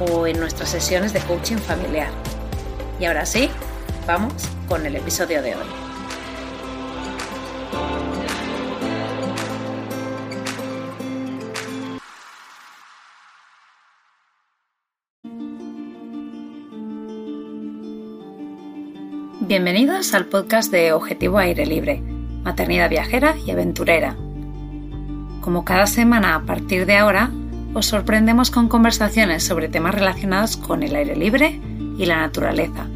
o en nuestras sesiones de coaching familiar. Y ahora sí, vamos con el episodio de hoy. Bienvenidos al podcast de Objetivo Aire Libre, Maternidad Viajera y Aventurera. Como cada semana a partir de ahora, os sorprendemos con conversaciones sobre temas relacionados con el aire libre y la naturaleza.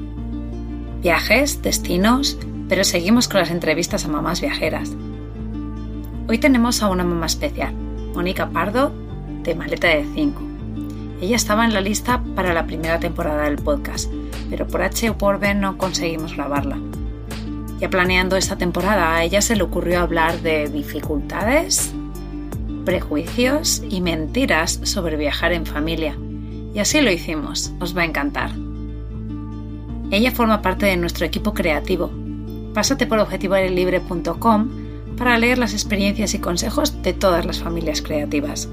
Viajes, destinos, pero seguimos con las entrevistas a mamás viajeras. Hoy tenemos a una mamá especial, Mónica Pardo, de Maleta de 5. Ella estaba en la lista para la primera temporada del podcast, pero por H o por B no conseguimos grabarla. Ya planeando esta temporada, a ella se le ocurrió hablar de dificultades, prejuicios y mentiras sobre viajar en familia. Y así lo hicimos, os va a encantar. Ella forma parte de nuestro equipo creativo. Pásate por objetivoairelibre.com para leer las experiencias y consejos de todas las familias creativas.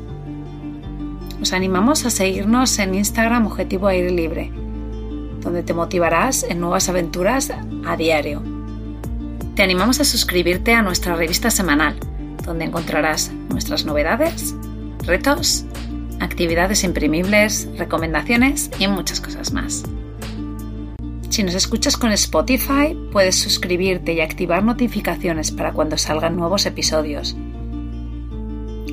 Os animamos a seguirnos en Instagram Objetivo Aire Libre, donde te motivarás en nuevas aventuras a diario. Te animamos a suscribirte a nuestra revista semanal donde encontrarás nuestras novedades, retos, actividades imprimibles, recomendaciones y muchas cosas más. Si nos escuchas con Spotify, puedes suscribirte y activar notificaciones para cuando salgan nuevos episodios.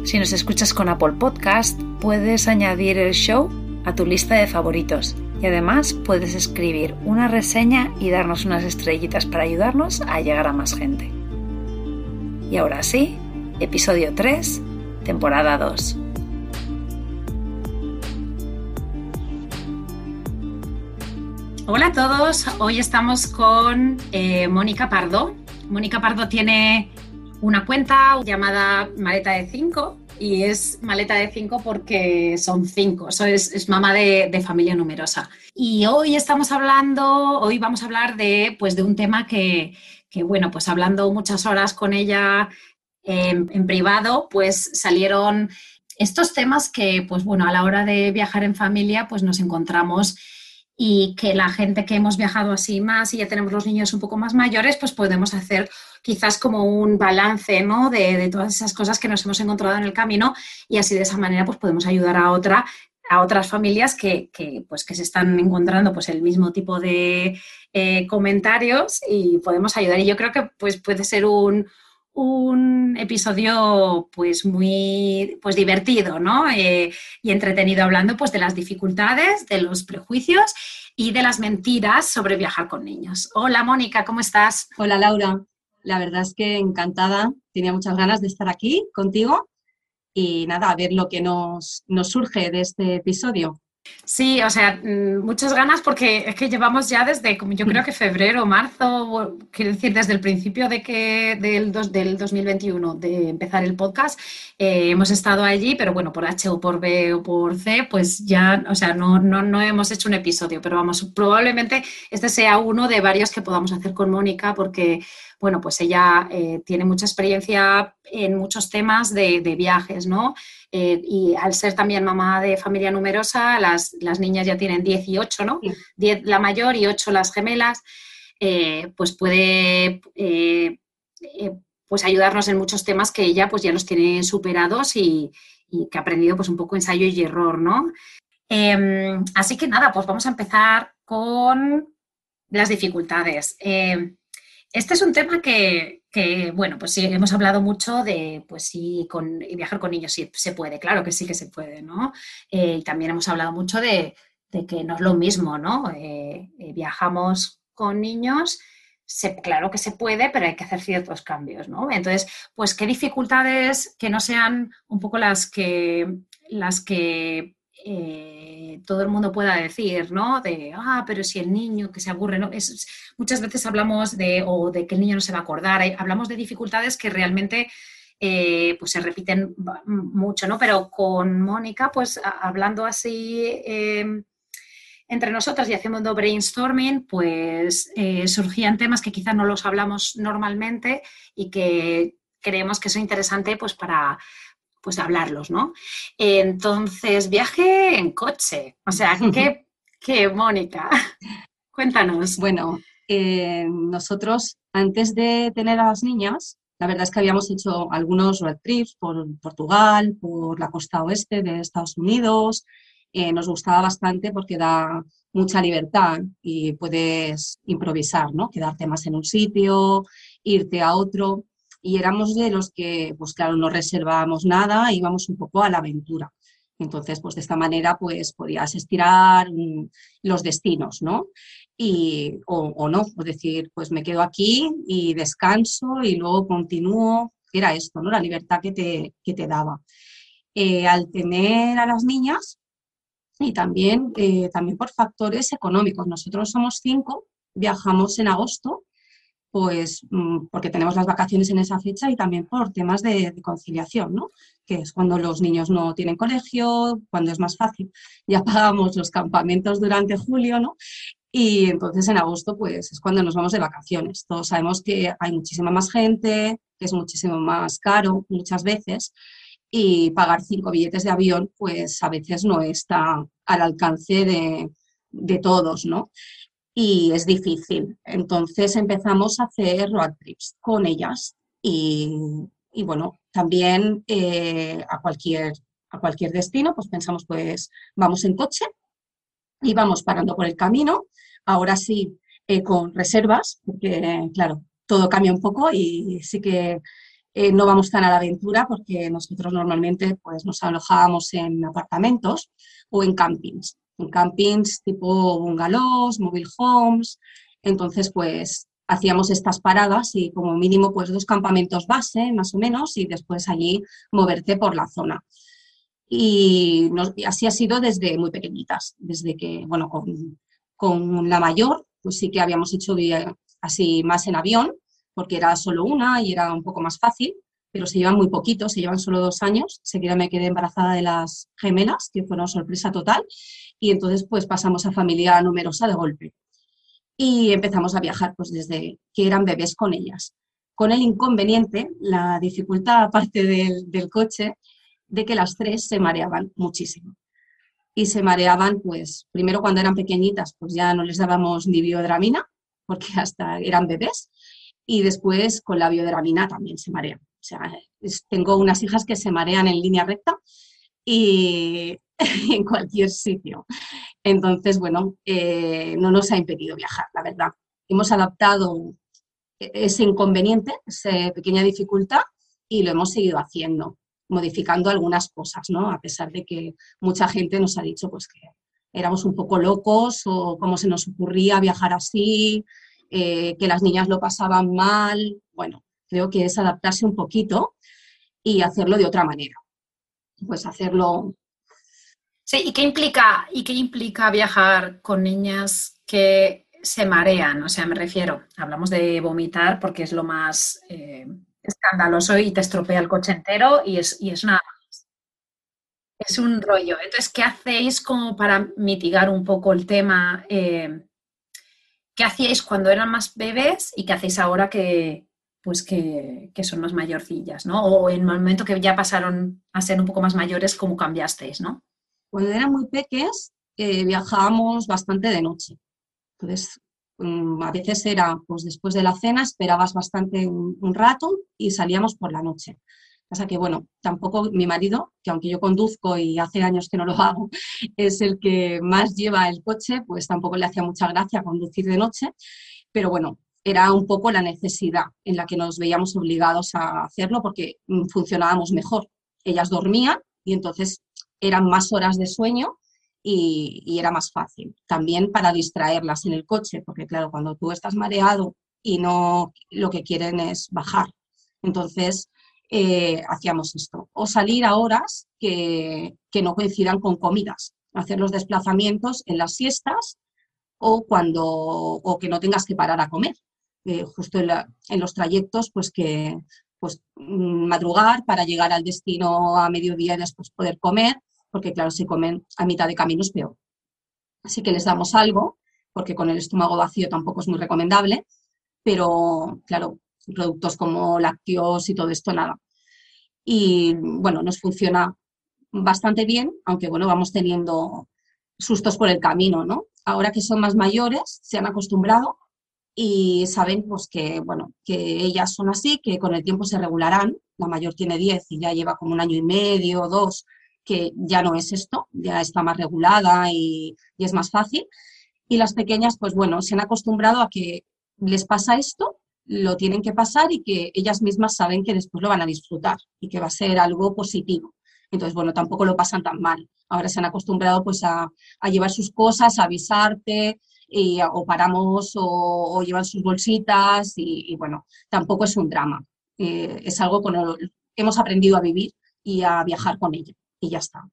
Si nos escuchas con Apple Podcast, puedes añadir el show a tu lista de favoritos y además puedes escribir una reseña y darnos unas estrellitas para ayudarnos a llegar a más gente. Y ahora sí, episodio 3, temporada 2. Hola a todos, hoy estamos con eh, Mónica Pardo. Mónica Pardo tiene una cuenta llamada Maleta de 5 y es maleta de 5 porque son 5, es, es, mamá de, familia numerosa. Y hoy estamos hablando, hoy vamos a hablar de, pues, de un tema que, que, bueno, pues hablando muchas horas con ella en privado, pues salieron estos temas que, pues bueno, a la hora de viajar en familia, pues nos encontramos y que la gente que hemos viajado así más y ya tenemos los niños un poco más mayores, pues podemos hacer quizás como un balance, ¿no? De, todas esas cosas que nos hemos encontrado en el camino y así de esa manera pues podemos ayudar a otra a otras familias que, pues, que se están encontrando pues, el mismo tipo de eh, comentarios y podemos ayudar. Y yo creo que pues, puede ser un, un episodio pues muy pues divertido ¿no? Eh, y entretenido hablando pues de las dificultades, de los prejuicios y de las mentiras sobre viajar con niños. Hola Mónica, ¿cómo estás? Hola Laura, la verdad es que encantada, tenía muchas ganas de estar aquí contigo y nada, a ver lo que nos, nos surge de este episodio. Sí, o sea, mm, muchas ganas porque es que llevamos ya desde, yo creo que febrero, marzo, quiero decir, desde el principio de que del, del 2021 de empezar el podcast, eh, hemos estado allí, pero bueno, por H o por B o por C, pues ya, o sea, no, no, no hemos hecho un episodio, pero vamos, probablemente este sea uno de varios que podamos hacer con Mónica porque bueno, pues ella eh, tiene mucha experiencia en muchos temas de, viajes, ¿no? Eh, y al ser también mamá de familia numerosa, las, niñas ya tienen 18, ¿no? 10 la mayor y 8 las gemelas, eh, pues puede pues ayudarnos en muchos temas que ella pues ya los tiene superados y, que ha aprendido pues un poco ensayo y error, ¿no? Em, así que nada, pues vamos a empezar con las dificultades. Em, este es un tema que, bueno, pues sí, hemos hablado mucho de, pues sí, con, viajar con niños sí se puede, claro que sí que se puede, ¿no? Eh, y también hemos hablado mucho de, que no es lo mismo, ¿no? Eh, eh, viajamos con niños, claro que se puede, pero hay que hacer ciertos cambios, ¿no? Entonces, pues qué dificultades que no sean un poco las que, las que eh, todo el mundo pueda decir, ¿no? De, ah, pero si el niño que se aburre, ¿no? Muchas veces hablamos de, o de que el niño no se va a acordar, hablamos de dificultades que realmente eh, pues se repiten mucho, ¿no? Pero con Mónica, pues hablando así em, entre nosotras y haciendo brainstorming, pues eh, surgían temas que quizás no los hablamos normalmente y que creemos que son interesantes pues para pues hablarlos, ¿no? Entonces, viaje en coche, o sea, ¿qué, qué Mónica? Cuéntanos. Bueno, eh, nosotros antes de tener a las niñas, la verdad es que habíamos hecho algunos road trips por Portugal, por la costa oeste de Estados Unidos. Eh, nos gustaba bastante porque da mucha libertad y puedes improvisar, ¿no? Quedarte más en un sitio, irte a otro y éramos de los que, pues claro, no reservábamos nada, íbamos un poco a la aventura. Entonces, pues de esta manera, pues podías estirar mm, los destinos, ¿no? Y, o, no, es decir, pues me quedo aquí y descanso y luego continúo. Era esto, ¿no? La libertad que te, que te daba. Eh, al tener a las niñas y también, eh, también por factores económicos. Nosotros somos cinco, viajamos en agosto pues mm, porque tenemos las vacaciones en esa fecha y también por temas de, conciliación, ¿no? Que es cuando los niños no tienen colegio, cuando es más fácil. Ya pagamos los campamentos durante julio, ¿no? Y entonces en agosto, pues es cuando nos vamos de vacaciones. Todos sabemos que hay muchísima más gente, que es muchísimo más caro muchas veces, y pagar cinco billetes de avión, pues a veces no está al alcance de, de todos, ¿no? Y es difícil. Entonces empezamos a hacer road trips con ellas y, bueno, también eh, a, cualquier, a cualquier destino, pues pensamos, pues vamos en coche y vamos parando por el camino. Ahora sí, eh, con reservas, porque claro, todo cambia un poco y sí que eh, no vamos tan a la aventura porque nosotros normalmente pues, nos alojábamos en apartamentos o en campings en campings tipo bungalows, mobile homes. Entonces, pues hacíamos estas paradas y como mínimo pues dos campamentos base, más o menos, y después allí moverte por la zona. Y, así ha sido desde muy pequeñitas, desde que, bueno, con, con la mayor, pues sí que habíamos hecho así más en avión, porque era solo una y era un poco más fácil, pero se llevan muy poquito, se llevan solo dos años. Seguida me quedé embarazada de las gemelas, que fueron sorpresa total, y entonces pues pasamos a familia numerosa de golpe. Y empezamos a viajar pues desde que eran bebés con ellas. Con el inconveniente, la dificultad aparte del, del coche, de que las tres se mareaban muchísimo. Y se mareaban, pues, primero cuando eran pequeñitas, pues ya no les dábamos ni biodramina, porque hasta eran bebés, y después con la biodramina también se marean. O sea, tengo unas hijas que se marean en línea recta y en cualquier sitio. Entonces, bueno, eh, no nos ha impedido viajar, la verdad. Hemos adaptado ese inconveniente, esa pequeña dificultad y lo hemos seguido haciendo, modificando algunas cosas, ¿no? A pesar de que mucha gente nos ha dicho pues que éramos un poco locos o cómo se nos ocurría viajar así, eh, que las niñas lo pasaban mal. Bueno, creo que es adaptarse un poquito y hacerlo de otra manera. Pues hacerlo Sí, ¿y qué implica, y qué implica viajar con niñas que se marean? O sea, me refiero, hablamos de vomitar porque es lo más eh, escandaloso y te estropea el coche entero y es, y es una es un rollo. Entonces, ¿qué hacéis como para mitigar un poco el tema? Eh, ¿Qué hacíais cuando eran más bebés y qué hacéis ahora que, pues que, que, son más mayorcillas, ¿no? O en el momento que ya pasaron a ser un poco más mayores, ¿cómo cambiasteis, no? Cuando eran muy peques eh, viajábamos bastante de noche. Entonces, mm, a veces era, pues después de la cena esperabas bastante un, rato y salíamos por la noche. sea que, bueno, tampoco mi marido, que aunque yo conduzco y hace años que no lo hago, es el que más lleva el coche, pues tampoco le hacía mucha gracia conducir de noche. Pero bueno, era un poco la necesidad en la que nos veíamos obligados a hacerlo porque mm, funcionábamos mejor. Ellas dormían y entonces eran más horas de sueño y, era más fácil. También para distraerlas en el coche, porque claro, cuando tú estás mareado y no lo que quieren es bajar. Entonces, eh, hacíamos esto. O salir a horas que, no coincidan con comidas, hacer los desplazamientos en las siestas o cuando o que no tengas que parar a comer. Eh, justo en, los trayectos, pues que pues mm, madrugar para llegar al destino a mediodía y después poder comer, porque claro, si comen a mitad de camino es peor. Así que les damos algo, porque con el estómago vacío tampoco es muy recomendable, pero claro, productos como lácteos y todo esto, nada. Y bueno, nos funciona bastante bien, aunque bueno, vamos teniendo sustos por el camino, ¿no? Ahora que son más mayores, se han acostumbrado y saben pues que, bueno, que ellas son así, que con el tiempo se regularán. La mayor tiene 10 y ya lleva como un año y medio, dos, que ya no es esto, ya está más regulada y, y es más fácil. Y las pequeñas, pues bueno, se han acostumbrado a que les pasa esto lo tienen que pasar y que ellas mismas saben que después lo van a disfrutar y que va a ser algo positivo. Entonces, bueno, tampoco lo pasan tan mal. Ahora se han acostumbrado pues a, llevar sus cosas, a avisarte, y, o paramos o, llevan sus bolsitas y, bueno, tampoco es un drama. Eh, es algo con que hemos aprendido a vivir y a viajar con ella y ya está.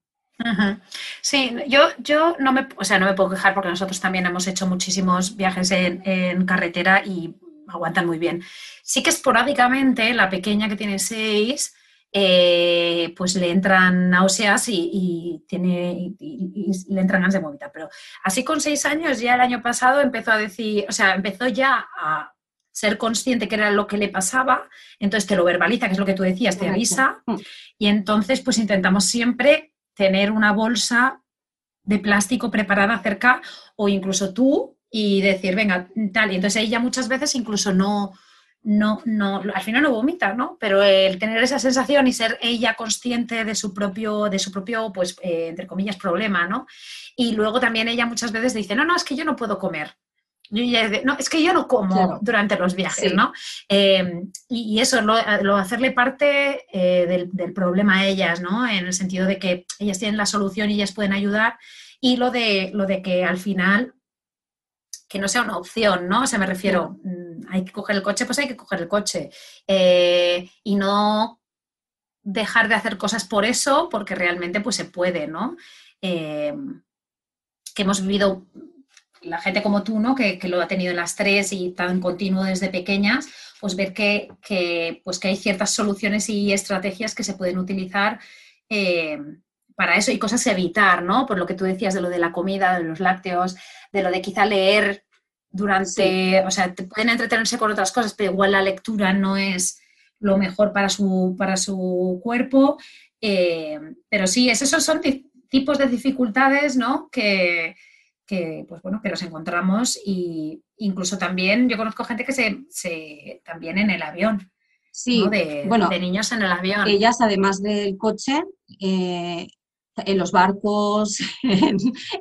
Sí, yo, yo no, me, o sea, no me puedo quejar porque nosotros también hemos hecho muchísimos viajes en, carretera y aguantan muy bien. Sí que esporádicamente la pequeña que tiene seis, eh, pues le entran náuseas y, tiene, y, le entran ganas de vomitar. Pero así con seis años, ya el año pasado empezó a decir, o sea, empezó ya a ser consciente que era lo que le pasaba, entonces te lo verbaliza, que es lo que tú decías, te avisa, mm. y entonces pues intentamos siempre tener una bolsa de plástico preparada cerca o incluso tú y decir, venga, tal. Y entonces ella muchas veces incluso no, no, no, al final no vomita, ¿no? Pero el tener esa sensación y ser ella consciente de su propio, de su propio, pues, eh, entre comillas, problema, ¿no? Y luego también ella muchas veces dice, no, no, es que yo no puedo comer. No, es que yo no como durante los viajes, ¿no? Em, y, eso, lo, hacerle parte eh, del, del, problema a ellas, ¿no? En el sentido de que ellas tienen la solución y ellas pueden ayudar. Y lo de, lo de que al final que no sea una opción, ¿no? O sea, me refiero, mm, hay que coger el coche, pues hay que coger el coche. Eh, y no dejar de hacer cosas por eso, porque realmente pues se puede, ¿no? Eh, que hemos vivido la gente como tú, ¿no? Que, lo ha tenido en las tres y tan continuo desde pequeñas, pues ver que, pues que hay ciertas soluciones y estrategias que se pueden utilizar eh, para eso y cosas evitar, ¿no? Por lo que tú decías de lo de la comida, de los lácteos, de lo de quizá leer durante, o sea, te pueden entretenerse con otras cosas, pero igual la lectura no es lo mejor para su, para su cuerpo. Eh, pero sí, esos son tipos de dificultades, ¿no? Que, pues bueno, que los encontramos y incluso también yo conozco gente que se, también en el avión. Sí, de, bueno, de niños en el avión. Ellas, además del coche, eh, en los barcos,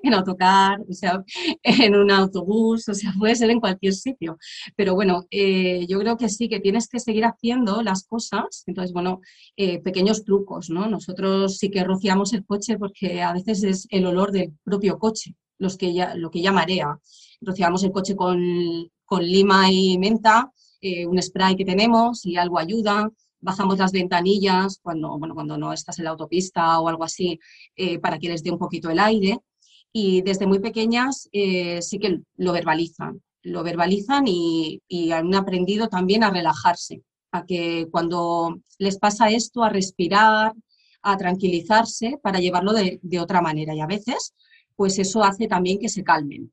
en, autocar, o sea, en un autobús, o sea, puede ser en cualquier sitio. Pero bueno, eh, yo creo que sí, que tienes que seguir haciendo las cosas. Entonces, bueno, eh, pequeños trucos, ¿no? Nosotros sí que rociamos el coche porque a veces es el olor del propio coche, los que ya, lo que ya marea. Rociamos el coche con, lima y menta, eh, un spray que tenemos y algo ayuda bajamos las ventanillas cuando, bueno, cuando no estás en la autopista o algo así, eh, para que les dé un poquito el aire. Y desde muy pequeñas eh, sí que lo verbalizan, lo verbalizan y, han aprendido también a relajarse, a que cuando les pasa esto, a respirar, a tranquilizarse para llevarlo de, otra manera. Y a veces, pues eso hace también que se calmen.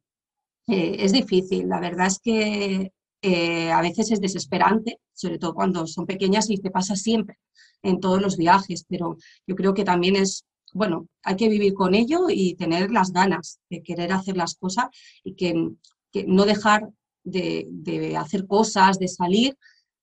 Eh, es difícil, la verdad es que eh, a veces es desesperante, sobre todo cuando son pequeñas y te pasa siempre en todos los viajes, pero yo creo que también es, bueno, hay que vivir con ello y tener las ganas de querer hacer las cosas y que, no dejar de, hacer cosas, de salir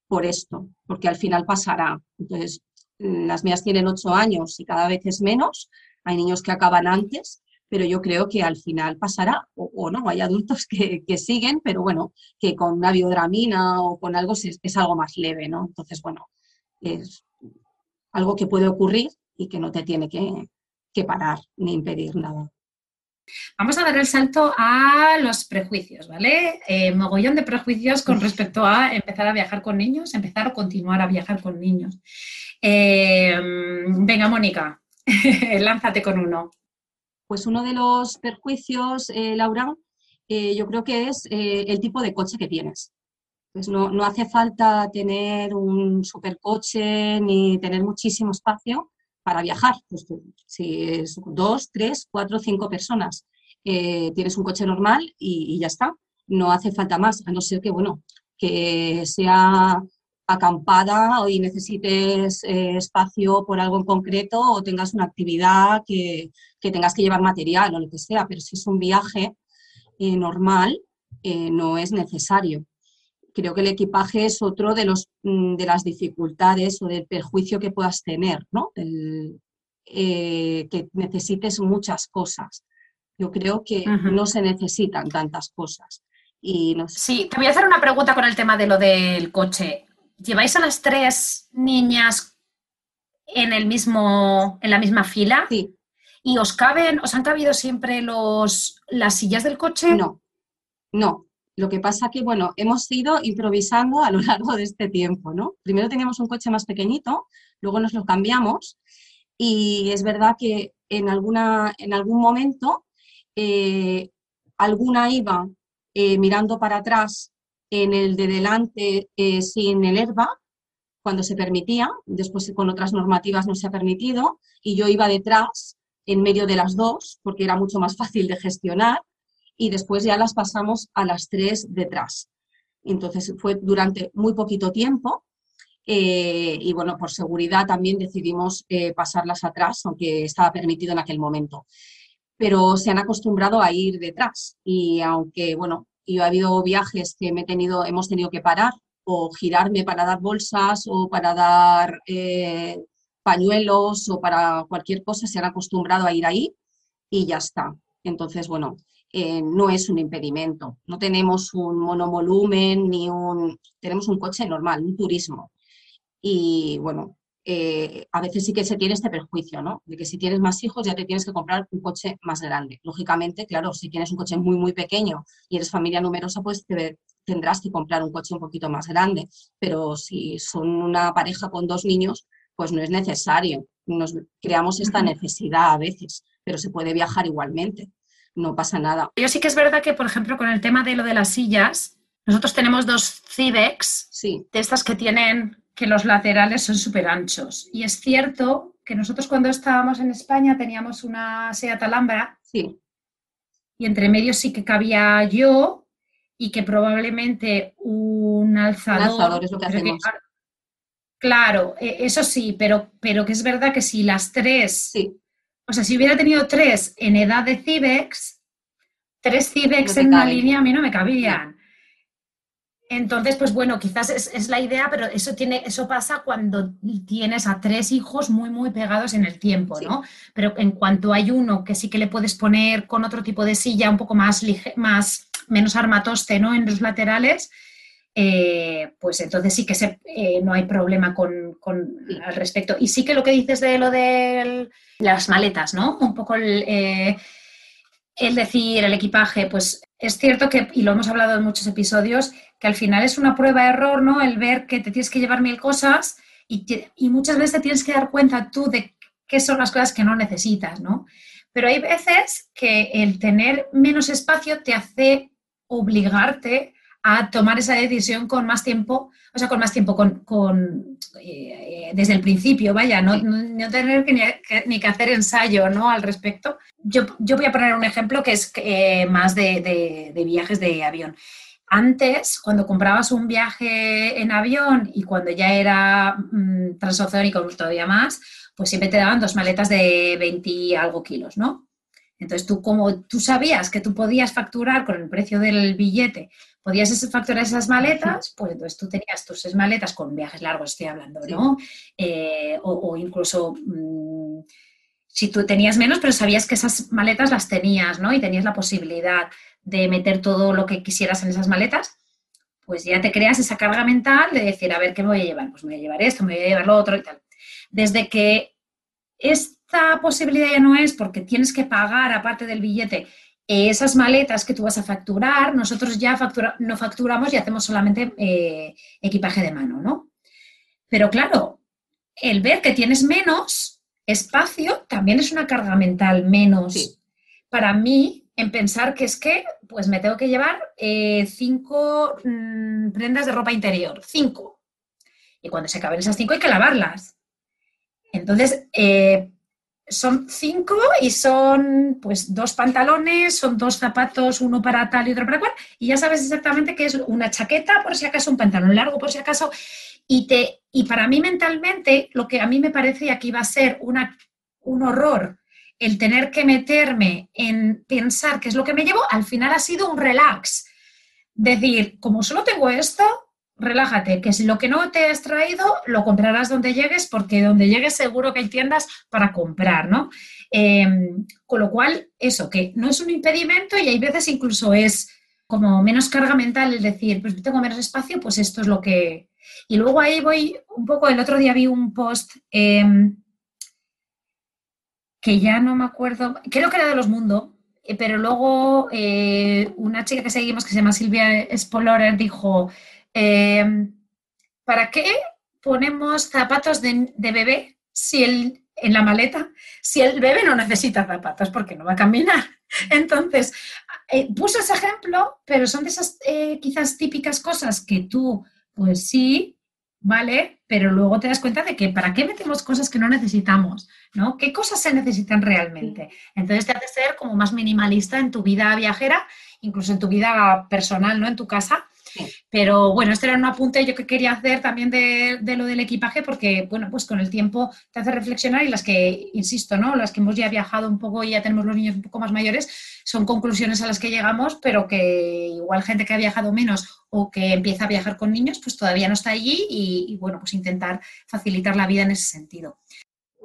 por esto, porque al final pasará. Entonces, las mías tienen ocho años y cada vez es menos, hay niños que acaban antes, pero yo creo que al final pasará, o, no, hay adultos que, siguen, pero bueno, que con una biodramina o con algo es, es, algo más leve, ¿no? Entonces, bueno, es algo que puede ocurrir y que no te tiene que, que parar ni impedir nada. Vamos a dar el salto a los prejuicios, ¿vale? Eh, mogollón de prejuicios con respecto a empezar a viajar con niños, empezar o continuar a viajar con niños. Eh, venga, Mónica, lánzate con uno. Pues uno de los perjuicios, eh, Laura, yo creo que es el tipo de coche que tienes. Pues no, no, hace falta tener un supercoche ni tener muchísimo espacio para viajar. Pues, si es dos, tres, cuatro, cinco personas, eh, tienes un coche normal y, ya está. No hace falta más, a no ser que, bueno, que sea acampada y necesites eh, espacio por algo en concreto o tengas una actividad que, tengas que llevar material o lo que sea, pero si es un viaje eh, normal, no es necesario creo que el equipaje es otro de, los, mm, de las dificultades o del perjuicio que puedas tener, ¿no? Eh, que necesites muchas cosas. Yo creo que no se necesitan tantas cosas. Y Sí, te voy a hacer una pregunta con el tema de lo del coche. ¿Lleváis a las tres niñas en el mismo, en la misma fila? Sí. ¿Y os caben, os han cabido siempre los, las sillas del coche? No, no. Lo que pasa que, bueno, hemos ido improvisando a lo largo de este tiempo, ¿no? Primero teníamos un coche más pequeñito, luego nos lo cambiamos y es verdad que en, alguna, en algún momento eh, alguna iba eh, mirando para atrás en el de delante eh, sin el herba, cuando se permitía, después con otras normativas no se ha permitido, y yo iba detrás en medio de las dos, porque era mucho más fácil de gestionar, y después ya las pasamos a las tres detrás. Entonces fue durante muy poquito tiempo eh, y bueno, por seguridad también decidimos eh, pasarlas atrás, aunque estaba permitido en aquel momento. Pero se han acostumbrado a ir detrás y aunque bueno, yo ha habido viajes que me he tenido, hemos tenido que parar o girarme para dar bolsas o para dar eh, pañuelos o para cualquier cosa, se han acostumbrado a ir ahí y ya está. Entonces, bueno, eh, no es un impedimento. No tenemos un monovolumen ni un... Tenemos un coche normal, un turismo. Y bueno, eh, a veces sí que se tiene este perjuicio, ¿no? De que si tienes más hijos ya te tienes que comprar un coche más grande. Lógicamente, claro, si tienes un coche muy, muy pequeño y eres familia numerosa, pues tendrás que comprar un coche un poquito más grande. Pero si son una pareja con dos niños, pues no es necesario. Nos creamos esta necesidad a veces, pero se puede viajar igualmente no pasa nada. Yo sí que es verdad que, por ejemplo, con el tema de lo de las sillas, nosotros tenemos dos Cibex, sí. de estas que tienen, que los laterales son súper anchos. Y es cierto que nosotros cuando estábamos en España teníamos una Seat Alhambra. Sí. Y entre medio sí que cabía yo y que probablemente un alzador. Un alzador es lo que hacemos. Claro, e, eso sí, pero, pero que es verdad que si las tres sí. O sea, si hubiera tenido tres en edad de Cibex, tres Cibex en una línea a mí no me cabían. Entonces, pues bueno, quizás es, la idea, pero eso, tiene, eso pasa cuando tienes a tres hijos muy, muy pegados en el tiempo, ¿no? Pero en cuanto hay uno que sí que le puedes poner con otro tipo de silla un poco más, más menos armatoste, ¿no? En los laterales, eh, pues entonces sí que se, eh, no hay problema con, con, al respecto. Y sí que lo que dices de lo de las maletas, ¿no? Un poco el, eh, el, decir, el equipaje, pues es cierto que, y lo hemos hablado en muchos episodios, que al final es una prueba de error, ¿no? El ver que te tienes que llevar mil cosas y, y muchas veces te tienes que dar cuenta tú de qué son las cosas que no necesitas, ¿no? Pero hay veces que el tener menos espacio te hace obligarte a tomar esa decisión con más tiempo, o sea, con más tiempo, con, eh, desde el principio, vaya, no, no, tener que ni, que hacer ensayo ¿no? al respecto. Yo, yo, voy a poner un ejemplo que es eh, más de, de, viajes de avión. Antes, cuando comprabas un viaje en avión y cuando ya era mmm, transoceánico todavía más, pues siempre te daban dos maletas de 20 y algo kilos, ¿no? Entonces tú como tú sabías que tú podías facturar con el precio del billete podías facturar esas maletas, pues entonces tú tenías tus seis maletas con viajes largos, estoy hablando, ¿no? Eh, o, incluso mm, si tú tenías menos, pero sabías que esas maletas las tenías, ¿no? Y tenías la posibilidad de meter todo lo que quisieras en esas maletas, pues ya te creas esa carga mental de decir, a ver, ¿qué me voy a llevar? Pues me voy a llevar esto, me voy a llevar lo otro y tal. Desde que esta posibilidad ya no es porque tienes que pagar, aparte del billete, esas maletas que tú vas a facturar, nosotros ya no facturamos y hacemos solamente eh, equipaje de mano, ¿no? Pero claro, el ver que tienes menos espacio también es una carga mental menos para mí en pensar que es que pues me tengo que llevar eh, cinco mm, prendas de ropa interior, cinco. Y cuando se acaben esas cinco hay que lavarlas. Entonces, eh, son cinco y son pues dos pantalones, son dos zapatos, uno para tal y otro para cual, y ya sabes exactamente que es una chaqueta por si acaso, un pantalón largo por si acaso, y, te, y para mí mentalmente lo que a mí me parecía que iba a ser una, un horror el tener que meterme en pensar qué es lo que me llevo, al final ha sido un relax. Decir, como solo tengo esto, relájate, que si lo que no te has traído, lo comprarás donde llegues, porque donde llegues seguro que hay tiendas para comprar, ¿no? Em, con lo cual, eso, que no es un impedimento y hay veces incluso es como menos carga mental el decir, pues tengo menos espacio, pues esto es lo que... Y luego ahí voy un poco, el otro día vi un post em, que ya no me acuerdo, creo que era de los Mundo, eh, pero luego eh, una chica que seguimos que se llama Silvia Spolorer dijo, Em, ¿Para qué ponemos zapatos de, bebé si el, en la maleta si el bebé no necesita zapatos porque no va a caminar? Entonces, eh, puse ese ejemplo, pero son de esas eh, quizás típicas cosas que tú, pues sí, vale, pero luego te das cuenta de que para qué metemos cosas que no necesitamos, ¿no? ¿Qué cosas se necesitan realmente? Entonces te hace ser como más minimalista en tu vida viajera, incluso en tu vida personal, ¿no? En tu casa, pero bueno, este era un apunte yo que quería hacer también de, lo del equipaje porque, bueno, pues con el tiempo te hace reflexionar y las que, insisto, ¿no? Las que hemos ya viajado un poco y ya tenemos los niños un poco más mayores, son conclusiones a las que llegamos, pero que igual gente que ha viajado menos o que empieza a viajar con niños, pues todavía no está allí y, bueno, pues intentar facilitar la vida en ese sentido.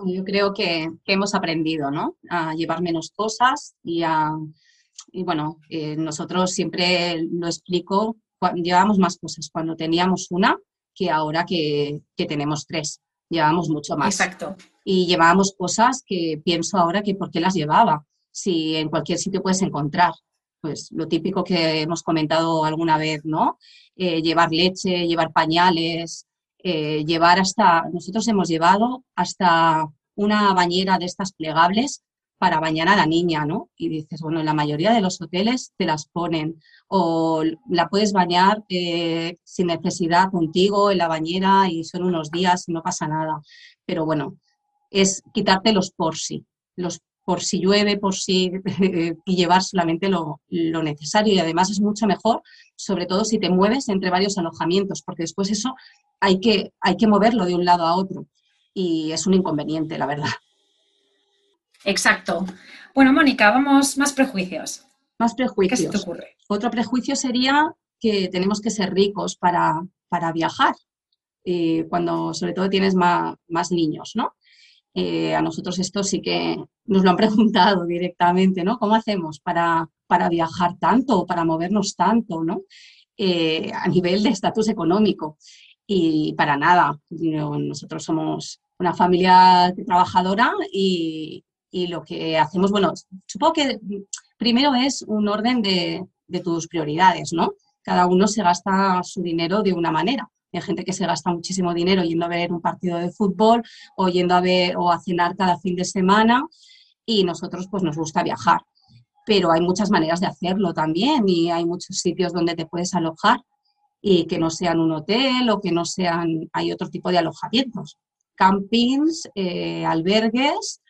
Yo creo que, hemos aprendido, ¿no? A llevar menos cosas y a... Y bueno, eh, nosotros siempre lo explico llevábamos más cosas cuando teníamos una que ahora que, tenemos tres. Llevábamos mucho más. Exacto. Y llevábamos cosas que pienso ahora que por qué las llevaba, si en cualquier sitio puedes encontrar. Pues lo típico que hemos comentado alguna vez, ¿no? Eh, llevar leche, llevar pañales, eh, llevar hasta, nosotros hemos llevado hasta una bañera de estas plegables para bañar a la niña, ¿no? Y dices, bueno, en la mayoría de los hoteles te las ponen o la puedes bañar eh, sin necesidad contigo en la bañera y son unos días y no pasa nada. Pero bueno, es quitarte los por sí, los por si llueve, por si y llevar solamente lo, lo, necesario. Y además es mucho mejor, sobre todo si te mueves entre varios alojamientos, porque después eso hay que, hay que moverlo de un lado a otro. Y es un inconveniente, la verdad. Exacto. Bueno, Mónica, vamos más prejuicios. Más prejuicios. ¿Qué se te ocurre? Otro prejuicio sería que tenemos que ser ricos para, para viajar, eh, cuando sobre todo tienes más, niños, ¿no? Eh, a nosotros esto sí que nos lo han preguntado directamente, ¿no? ¿Cómo hacemos para, para viajar tanto o para movernos tanto, ¿no? Eh, a nivel de estatus económico. Y para nada, nosotros somos una familia trabajadora y, y lo que hacemos, bueno, supongo que primero es un orden de, tus prioridades, ¿no? Cada uno se gasta su dinero de una manera. Hay gente que se gasta muchísimo dinero yendo a ver un partido de fútbol o yendo a ver o a cenar cada fin de semana y nosotros pues nos gusta viajar. Pero hay muchas maneras de hacerlo también y hay muchos sitios donde te puedes alojar y que no sean un hotel o que no sean, hay otro tipo de alojamientos, campings, eh, albergues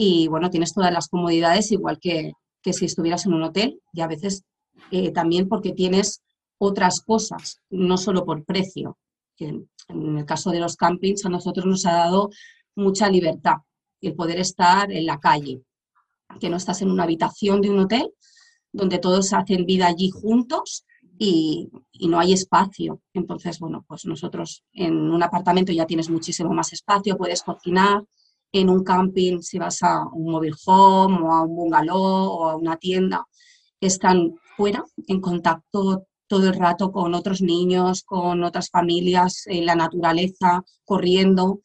y bueno, tienes todas las comodidades igual que, si estuvieras en un hotel y a veces eh, también porque tienes otras cosas, no solo por precio. en el caso de los campings a nosotros nos ha dado mucha libertad el poder estar en la calle, que no estás en una habitación de un hotel donde todos hacen vida allí juntos y, no hay espacio. Entonces, bueno, pues nosotros en un apartamento ya tienes muchísimo más espacio, puedes cocinar. En un camping, si vas a un mobile home o a un bungalow o a una tienda, están fuera, en contacto todo el rato con otros niños, con otras familias, en la naturaleza, corriendo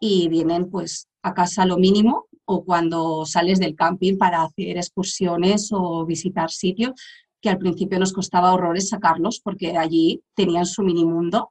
y vienen pues a casa lo mínimo o cuando sales del camping para hacer excursiones o visitar sitios, que al principio nos costaba horrores sacarlos porque allí tenían su mini mundo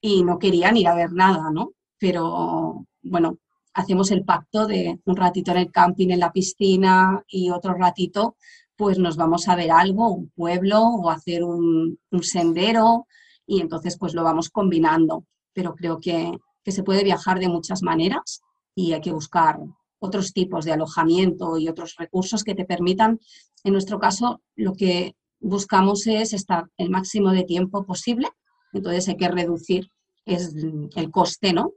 y no querían ir a ver nada, ¿no? Pero bueno, hacemos el pacto de un ratito en el camping, en la piscina y otro ratito, pues nos vamos a ver algo, un pueblo o hacer un, sendero y entonces pues lo vamos combinando. Pero creo que, que se puede viajar de muchas maneras y hay que buscar otros tipos de alojamiento y otros recursos que te permitan en nuestro caso, lo que buscamos es estar el máximo de tiempo posible, entonces hay que reducir es el coste, ¿no?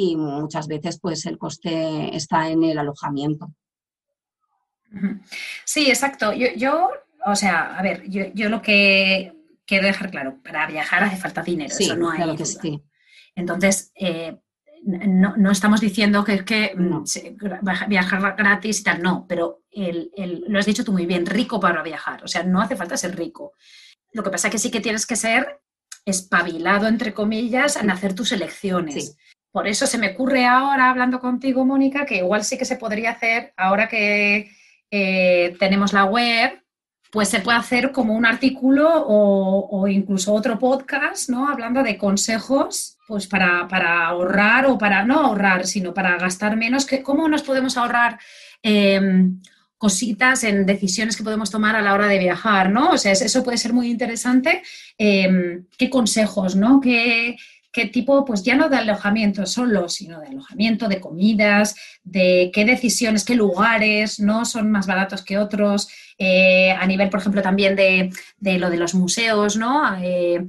Y muchas veces, pues, el coste está en el alojamiento. Sí, exacto. Yo, o sea, a ver, yo, lo que quiero dejar claro, para viajar hace falta dinero, eso no hay. Claro que sí. Entonces, eh, no, no, estamos diciendo que es que mm, viajar gratis y tal, no, pero el, lo has dicho tú muy bien, rico para viajar, o sea, no hace falta ser rico. Lo que pasa es que sí que tienes que ser espabilado, entre comillas, en hacer tus elecciones. Por eso se me ocurre ahora, hablando contigo, Mónica, que igual sí que se podría hacer, ahora que eh, tenemos la web, pues se puede hacer como un artículo o, incluso otro podcast, ¿no? Hablando de consejos, pues para, ahorrar o para no ahorrar, sino para gastar menos. ¿Cómo nos podemos ahorrar em, cositas en decisiones que podemos tomar a la hora de viajar, ¿no? O sea, eso puede ser muy interesante. Em, ¿Qué consejos, ¿no? ¿Qué, qué tipo, pues ya no de alojamiento solo, sino de alojamiento, de comidas, de qué decisiones, qué lugares, ¿no? Son más baratos que otros eh, a nivel, por ejemplo, también de, lo de los museos, ¿no? Eh,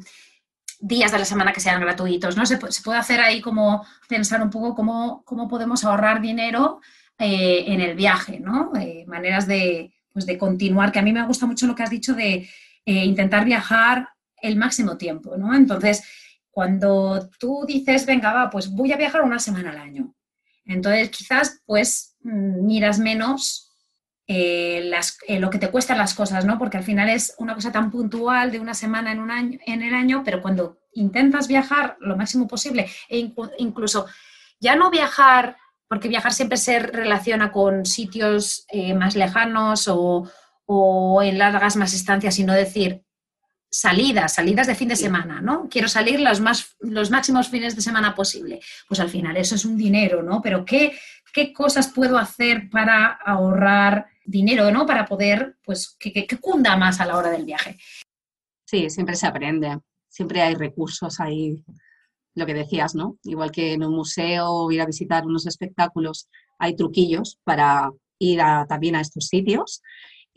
días de la semana que sean gratuitos, ¿no? Se, puede hacer ahí como pensar un poco cómo, cómo podemos ahorrar dinero eh, en el viaje, ¿no? maneras de, pues de continuar, que a mí me gusta mucho lo que has dicho de intentar viajar el máximo tiempo, ¿no? Entonces, cuando tú dices, venga, va, pues voy a viajar una semana al año, entonces quizás pues mm, miras menos eh, eh, lo que te cuestan las cosas, ¿no? Porque al final es una cosa tan puntual de una semana en, un año, en el año, pero cuando intentas viajar lo máximo posible e incluso ya no viajar, porque viajar siempre se relaciona con sitios eh, más lejanos o, o en largas más estancias, sino decir, salidas, salidas de fin de semana, ¿no? Quiero salir los, más, los máximos fines de semana posible. Pues al final eso es un dinero, ¿no? Pero ¿qué, qué cosas puedo hacer para ahorrar dinero, ¿no? Para poder, pues, que, cunda más a la hora del viaje. Sí, siempre se aprende, siempre hay recursos ahí, lo que decías, ¿no? Igual que en un museo o ir a visitar unos espectáculos, hay truquillos para ir también a estos sitios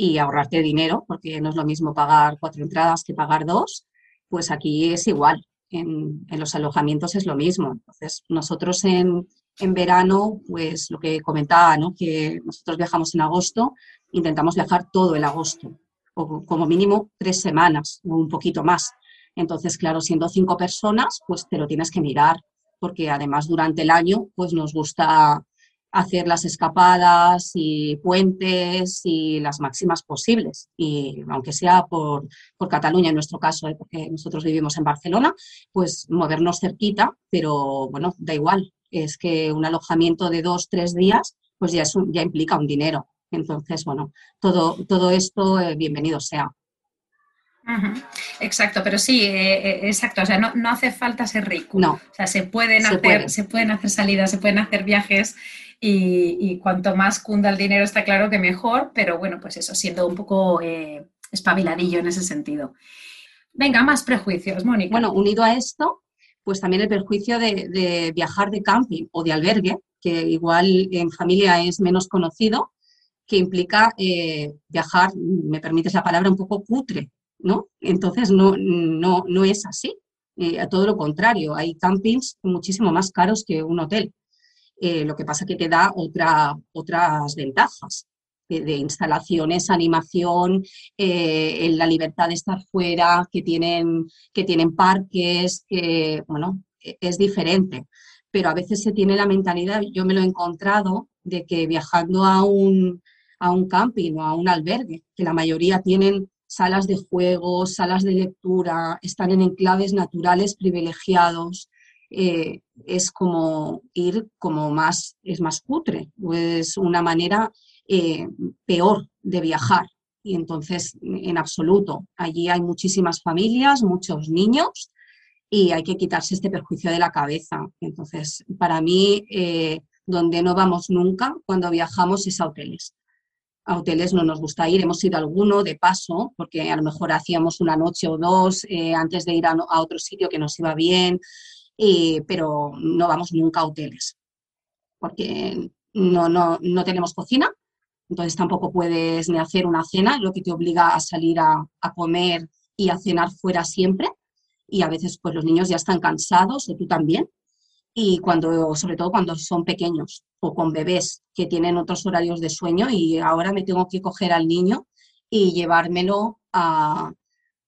y ahorrarte dinero, porque no es lo mismo pagar cuatro entradas que pagar dos, pues aquí es igual. En, los alojamientos es lo mismo. Entonces, nosotros en, en verano, pues lo que comentaba, ¿no? que nosotros viajamos en agosto, intentamos viajar todo el agosto, o como mínimo tres semanas o un poquito más. Entonces, claro, siendo cinco personas, pues te lo tienes que mirar, porque además durante el año, pues nos gusta hacer las escapadas y puentes y las máximas posibles. Y aunque sea por, por Cataluña, en nuestro caso, ¿eh? porque nosotros vivimos en Barcelona, pues movernos cerquita, pero bueno, da igual, es que un alojamiento de dos, tres días, pues ya, es ya implica un dinero. Entonces, bueno, todo, todo esto, eh, bienvenido sea. Exacto, pero sí, eh, exacto. O sea, no, hace falta ser rico. No. O sea, se pueden, hacer, se pueden hacer salidas, se pueden hacer viajes y, cuanto más cunda el dinero está claro que mejor, pero bueno, pues eso, siendo un poco espabiladillo en ese sentido. Venga, más prejuicios, Mónica. Bueno, unido a esto, pues también el perjuicio de, viajar de camping o de albergue, que igual en familia es menos conocido, que implica eh, viajar, me permites la palabra, un poco cutre, ¿no? Entonces no, no, no es así, eh, a todo lo contrario, hay campings muchísimo más caros que un hotel. Eh, lo que pasa que te da otra, otras ventajas. de instalaciones, animación, eh, la libertad de estar fuera, que tienen, que tienen parques, que, bueno, e, es diferente. Pero a veces se tiene la mentalidad, yo me lo he encontrado, de que viajando a un, a un camping o a un albergue, que la mayoría tienen salas de juegos, salas de lectura, están en enclaves naturales privilegiados, eh, es como ir como más, es más cutre, es una manera eh, peor de viajar. Y entonces, en absoluto, allí hay muchísimas familias, muchos niños y hay que quitarse este perjuicio de la cabeza. Entonces, para mí, eh, donde no vamos nunca cuando viajamos es a hoteles. A hoteles no nos gusta ir, hemos ido a alguno de paso, porque a lo mejor hacíamos una noche o dos antes de ir a, otro sitio que nos iba bien, pero no vamos nunca a hoteles, porque no, no, no tenemos cocina, entonces tampoco puedes ni hacer una cena, lo que te obliga a salir a, comer y a cenar fuera siempre. Y a veces pues los niños ya están cansados, o tú también. Y cuando, sobre todo cuando son pequeños o con bebés que tienen otros horarios de sueño y ahora me tengo que coger al niño y llevármelo a,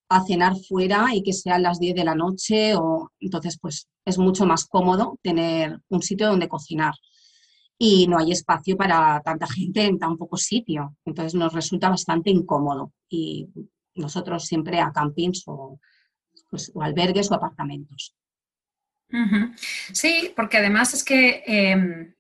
a cenar fuera y que sean las 10 de la noche o entonces pues es mucho más cómodo tener un sitio donde cocinar y no hay espacio para tanta gente en tan poco sitio. Entonces nos resulta bastante incómodo y nosotros siempre a campings o, pues, albergues o apartamentos. Sí, porque además es que em,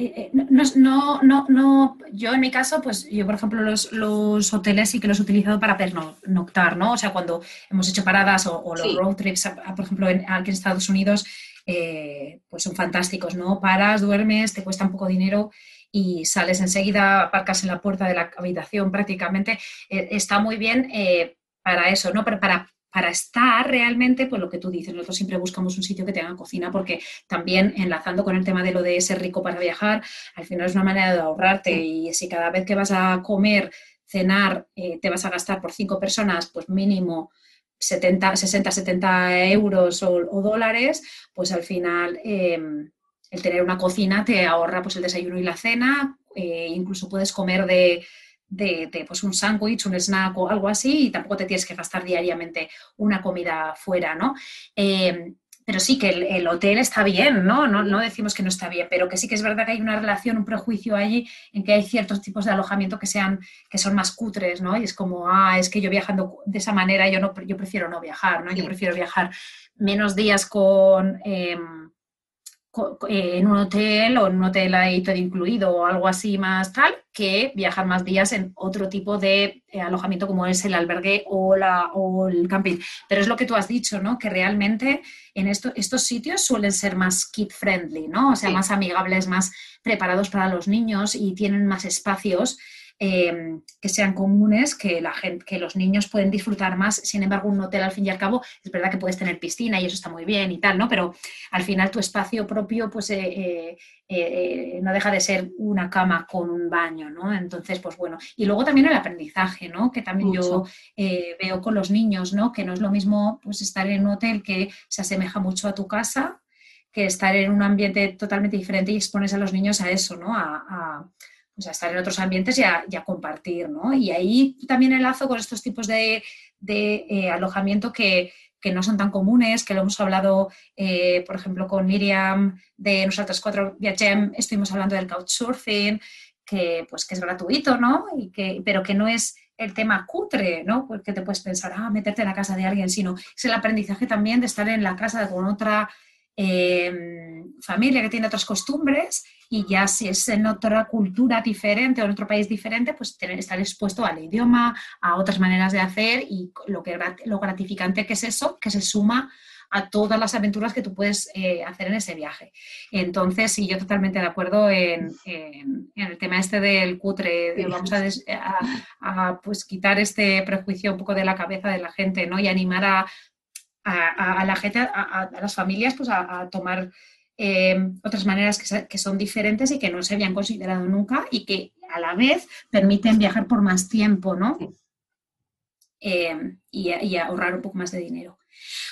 eh, no, no, no, yo en mi caso, pues yo por ejemplo los, los, hoteles sí que los he utilizado para pernoctar, ¿no? O sea, cuando hemos hecho paradas o, los road trips, por ejemplo, en, aquí en Estados Unidos, eh, pues son fantásticos, ¿no? Paras, duermes, te cuesta un poco dinero y sales enseguida, aparcas en la puerta de la habitación prácticamente. Eh, está muy bien eh, para eso, ¿no? Pero para, para estar realmente, pues lo que tú dices, nosotros siempre buscamos un sitio que tenga cocina porque también enlazando con el tema de lo de ser rico para viajar, al final es una manera de ahorrarte y si cada vez que vas a comer, cenar, te vas a gastar por cinco personas, pues mínimo 70, 60, 70 euros o, dólares, pues al final em, el tener una cocina te ahorra pues el desayuno y la cena, eh, incluso puedes comer de, pues un sándwich, un snack o algo así y tampoco te tienes que gastar diariamente una comida fuera, ¿no? Em, pero sí que el, hotel está bien, ¿no? ¿no? decimos que no está bien, pero que sí que es verdad que hay una relación, un prejuicio allí en que hay ciertos tipos de alojamiento que sean, que son más cutres, ¿no? Y es como, ah, es que yo viajando de esa manera, yo no, yo prefiero no viajar, ¿no? Yo prefiero viajar menos días con em, en un hotel o en un hotel ahí todo incluido o algo así más tal, que viajar más días en otro tipo de eh, alojamiento como es el albergue o, la, o el camping. Pero es lo que tú has dicho, ¿no? Que realmente en esto, estos sitios suelen ser más kid friendly, ¿no? O sea, más amigables, más preparados para los niños y tienen más espacios Em, que sean comunes, que, la gente, que los niños pueden disfrutar más. Sin embargo, un hotel al fin y al cabo, es verdad que puedes tener piscina y eso está muy bien y tal, ¿no? Pero al final tu espacio propio, pues eh, eh, eh, no deja de ser una cama con un baño, ¿no? Entonces, pues bueno. Y luego también el aprendizaje, ¿no? Que también yo veo con los niños, ¿no? Que no es lo mismo pues estar en un hotel que se asemeja mucho a tu casa que estar en un ambiente totalmente diferente y expones a los niños a eso, ¿no? a o sea, estar en otros ambientes y a, compartir, ¿no? Y ahí también enlazo con estos tipos de, eh, alojamiento que, no son tan comunes, que lo hemos hablado, eh, por ejemplo, con Miriam de Nosotros Cuatro Viajem, estuvimos hablando del couchsurfing, que, pues, que es gratuito, ¿no? Y que, pero que no es el tema cutre, ¿no? Porque te puedes pensar, ah, meterte en la casa de alguien, sino es el aprendizaje también de estar en la casa con otra eh, familia que tiene otras costumbres y ya si es en otra cultura diferente o en otro país diferente, pues estar expuesto al idioma, a otras maneras de hacer y lo, que, lo gratificante que es eso, que se suma a todas las aventuras que tú puedes eh, hacer en ese viaje. Entonces, sí, yo totalmente de acuerdo en, el tema este del cutre, vamos a, pues quitar este prejuicio un poco de la cabeza de la gente, ¿no? Y animar a a, la gente, a, las familias, pues a, tomar eh, otras maneras que, son diferentes y que no se habían considerado nunca y que a la vez permiten viajar por más tiempo, ¿no? Eh, y, ahorrar un poco más de dinero.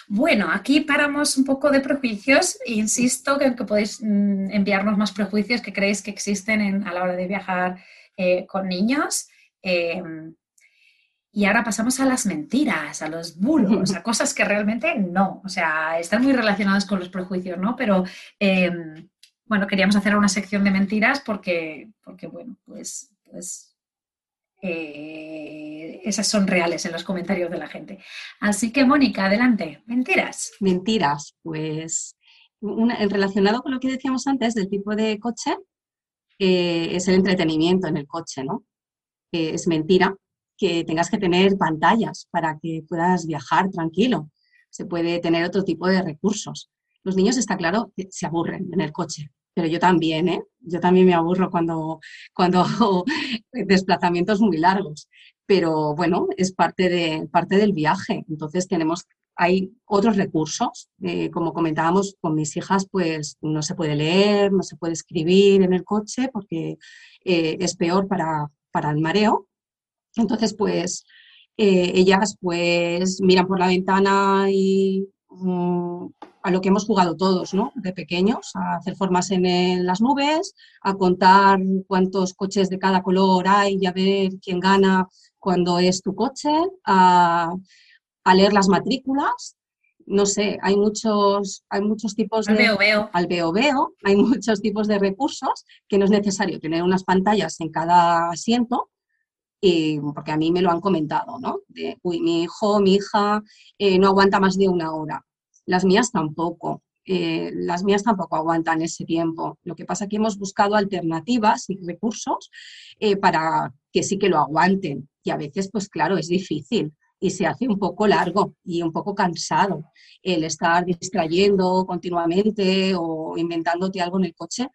Bueno, aquí paramos un poco de prejuicios. Insisto que, que podéis mm, enviarnos más prejuicios que creéis que existen a la hora de viajar eh, con niños. Y ahora pasamos a las mentiras, a los bulos, a cosas que realmente no, o sea, están muy relacionadas con los prejuicios, ¿no? Pero, em, bueno, queríamos hacer una sección de mentiras porque, porque bueno, pues, pues eh, esas son reales en los comentarios de la gente. Así que, Mónica, adelante, mentiras. Mentiras, pues relacionado con lo que decíamos antes del tipo de coche, eh, es el entretenimiento en el coche, ¿no? es mentira que tengas que tener pantallas para que puedas viajar tranquilo. Se puede tener otro tipo de recursos. Los niños, está claro, se aburren en el coche, pero yo también, ¿eh? Yo también me aburro cuando, cuando hago desplazamientos muy largos. Pero bueno, es parte, de, parte del viaje. Entonces tenemos, hay otros recursos. Eh, como comentábamos con mis hijas, pues no se puede leer, no se puede escribir en el coche porque eh, es peor para, para el mareo. Entonces, pues eh, ellas pues miran por la ventana y mm, a lo que hemos jugado todos, ¿no? De pequeños, a hacer formas en las nubes, a contar cuántos coches de cada color hay y a ver quién gana cuando es tu coche, a, leer las matrículas. No sé, hay muchos, hay muchos tipos de... Al veo, veo. Al veo, veo. Hay muchos tipos de recursos que no es necesario tener unas pantallas en cada asiento, porque a mí me lo han comentado, ¿no? Uy, mi hijo, mi hija eh, no aguanta más de una hora. Las mías tampoco. Eh, las mías tampoco aguantan ese tiempo. Lo que pasa es que hemos buscado alternativas y recursos eh, para que sí que lo aguanten. Y a veces, pues claro, es difícil y se hace un poco largo y un poco cansado el estar distrayendo continuamente o inventándote algo en el coche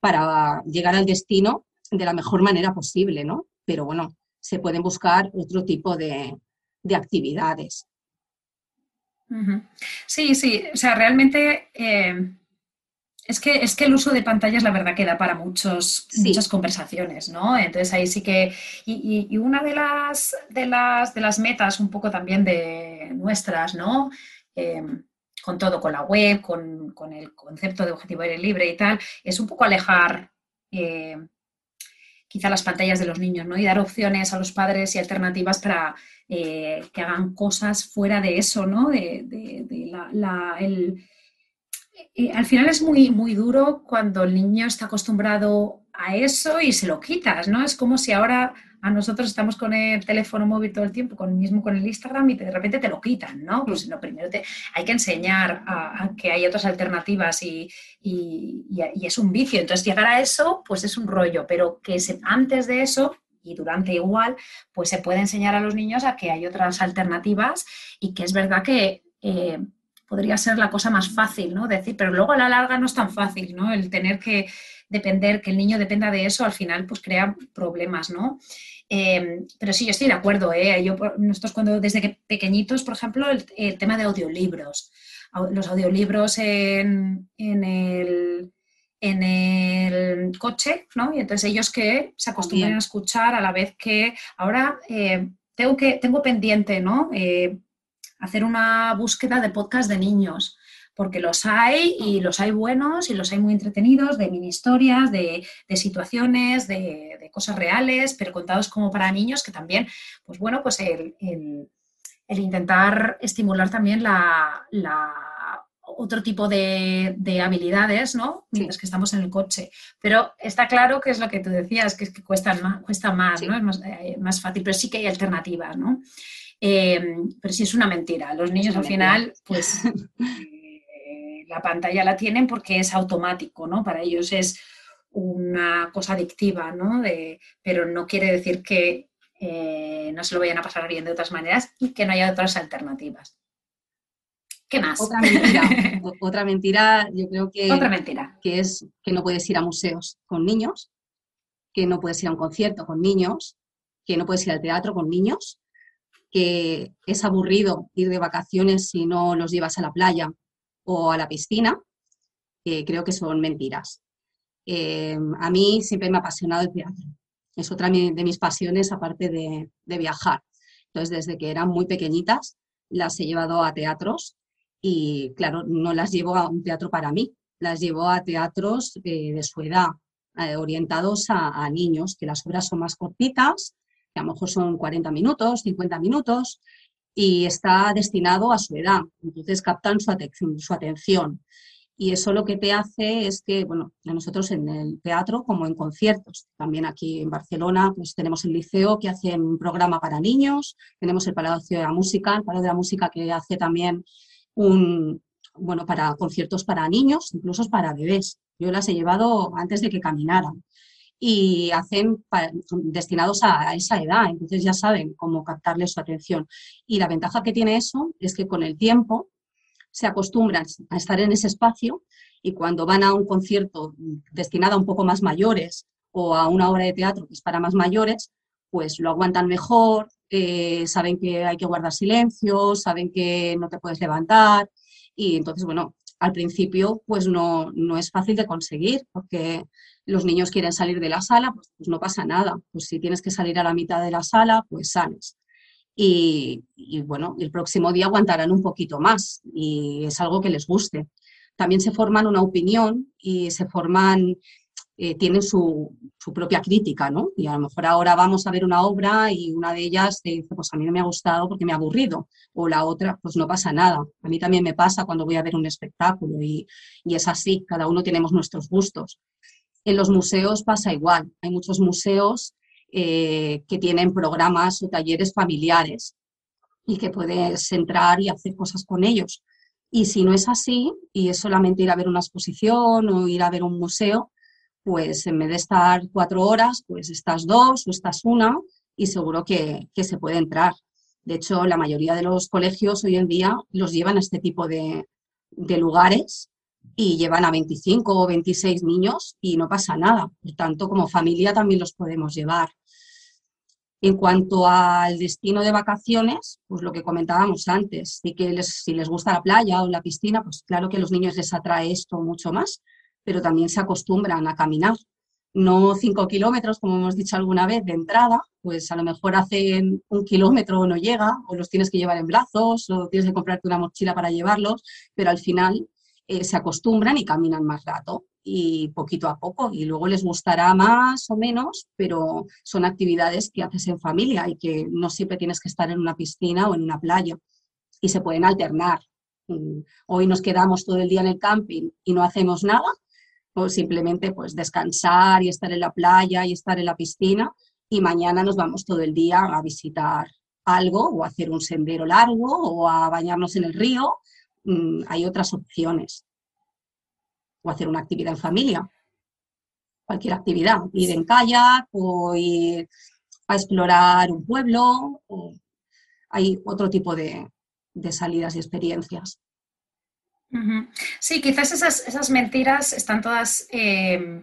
para llegar al destino de la mejor manera posible, ¿no? Pero bueno, se pueden buscar otro tipo de, actividades. Sí, sí, o sea, realmente eh, es, que, es que el uso de pantallas la verdad que da para muchos, muchas conversaciones, ¿no? Entonces ahí sí que, y, una de las, de, las, de las metas un poco también de nuestras, ¿no? Eh, con todo, con la web, con, el concepto de objetivo aire libre y tal, es un poco alejar eh, quizá las pantallas de los niños, ¿no? Y dar opciones a los padres y alternativas para eh, que hagan cosas fuera de eso, ¿no? De, la, el, eh, al final es muy, muy duro cuando el niño está acostumbrado a eso y se lo quitas, ¿no? Es como si ahora a nosotros estamos con el teléfono móvil todo el tiempo, con mismo con el Instagram y de repente te lo quitan, ¿no? Pues primero hay que enseñar a, que hay otras alternativas y, es un vicio. Entonces llegar a eso, pues es un rollo, pero que antes de eso y durante igual, pues se puede enseñar a los niños a que hay otras alternativas y que es verdad que eh, podría ser la cosa más fácil, ¿no? Decir, pero luego a la larga no es tan fácil, ¿no? El tener que depender, que el niño dependa de eso, al final pues crea problemas, ¿no? Em, pero sí, yo estoy de acuerdo, ¿eh? Yo, nosotros cuando desde que pequeñitos, por ejemplo, el, tema de audiolibros, los audiolibros en, el en el coche, ¿no? Y entonces ellos que se acostumbran a escuchar a la vez que ahora eh, tengo que tengo pendiente, ¿no? Eh, hacer una búsqueda de podcast de niños porque los hay y los hay buenos y los hay muy entretenidos, de mini historias, de, situaciones, de, cosas reales, pero contados como para niños, que también, pues bueno, pues el, intentar estimular también la, otro tipo de, habilidades, ¿no? Mientras que estamos en el coche. Pero está claro que es lo que tú decías, que es que cuesta más, cuesta más ¿no? Es más, eh, más, fácil, pero sí que hay alternativas, ¿no? Eh, pero sí es una mentira. Los niños al final, pues la pantalla la tienen porque es automático, ¿no? Para ellos es una cosa adictiva, ¿no? pero no quiere decir que eh, no se lo vayan a pasar bien de otras maneras y que no haya otras alternativas. ¿Qué más? Otra mentira, otra mentira yo creo que, otra mentira. que es que no puedes ir a museos con niños, que no puedes ir a un concierto con niños, que no puedes ir al teatro con niños, que es aburrido ir de vacaciones si no los llevas a la playa o a la piscina, creo que son mentiras. Eh, a mí siempre me ha apasionado el teatro. Es otra de mis pasiones aparte de, viajar. Entonces, desde que eran muy pequeñitas, las he llevado a teatros y, claro, no las llevo a un teatro para mí, las llevo a teatros eh, de su edad, eh, orientados a, niños, que las obras son más cortitas, que a lo mejor son 40 minutos, 50 minutos, y está destinado a su edad. Entonces captan su, su atención. Y eso lo que te hace es que, bueno, nosotros en el teatro como en conciertos, también aquí en Barcelona, pues tenemos el liceo que hace un programa para niños, tenemos el Palacio de la Música, el Palacio de la Música que hace también un, bueno, para conciertos para niños, incluso para bebés. Yo las he llevado antes de que caminaran y hacen destinados a, esa edad, entonces ya saben cómo captarles su atención. Y la ventaja que tiene eso es que con el tiempo se acostumbran a estar en ese espacio y cuando van a un concierto destinado a un poco más mayores o a una obra de teatro que es para más mayores, pues lo aguantan mejor, eh, saben que hay que guardar silencio, saben que no te puedes levantar y entonces, bueno, al principio pues no, no es fácil de conseguir porque los niños quieren salir de la sala, pues, pues, no pasa nada. Pues si tienes que salir a la mitad de la sala, pues sales y, bueno, el próximo día aguantarán un poquito más y es algo que les guste. También se forman una opinión y se forman, eh, tienen su, propia crítica, ¿no? Y a lo mejor ahora vamos a ver una obra y una de ellas te dice, pues a mí no me ha gustado porque me ha aburrido, o la otra, pues no pasa nada. A mí también me pasa cuando voy a ver un espectáculo y, y es así, cada uno tenemos nuestros gustos. En los museos pasa igual, hay muchos museos eh, que tienen programas o talleres familiares y que puedes entrar y hacer cosas con ellos. Y si no es así, y es solamente ir a ver una exposición o ir a ver un museo, pues en vez de estar cuatro horas, pues estás dos o estás una y seguro que, se puede entrar. De hecho, la mayoría de los colegios hoy en día los llevan a este tipo de, de lugares y llevan a 25 o 26 niños y no pasa nada. Por tanto, como familia también los podemos llevar. En cuanto al destino de vacaciones, pues lo que comentábamos antes, sí que si les gusta la playa o la piscina, pues claro que a los niños les atrae esto mucho más, pero también se acostumbran a caminar. No cinco kilómetros, como hemos dicho alguna vez, de entrada, pues a lo mejor hacen un kilómetro o no llega, o los tienes que llevar en brazos, o tienes que comprarte una mochila para llevarlos, pero al final eh, se acostumbran y caminan más rato y poquito a poco y luego les gustará más o menos, pero son actividades que haces en familia y que no siempre tienes que estar en una piscina o en una playa y se pueden alternar. Mm, hoy nos quedamos todo el día en el camping y no hacemos nada, o simplemente pues descansar y estar en la playa y estar en la piscina y mañana nos vamos todo el día a visitar algo o a hacer un sendero largo o a bañarnos en el río Mm, hay otras opciones. O hacer una actividad en familia, cualquier actividad, ir en kayak o ir a explorar un pueblo. hay otro tipo de, salidas y experiencias. Sí, quizás esas, mentiras están todas, eh,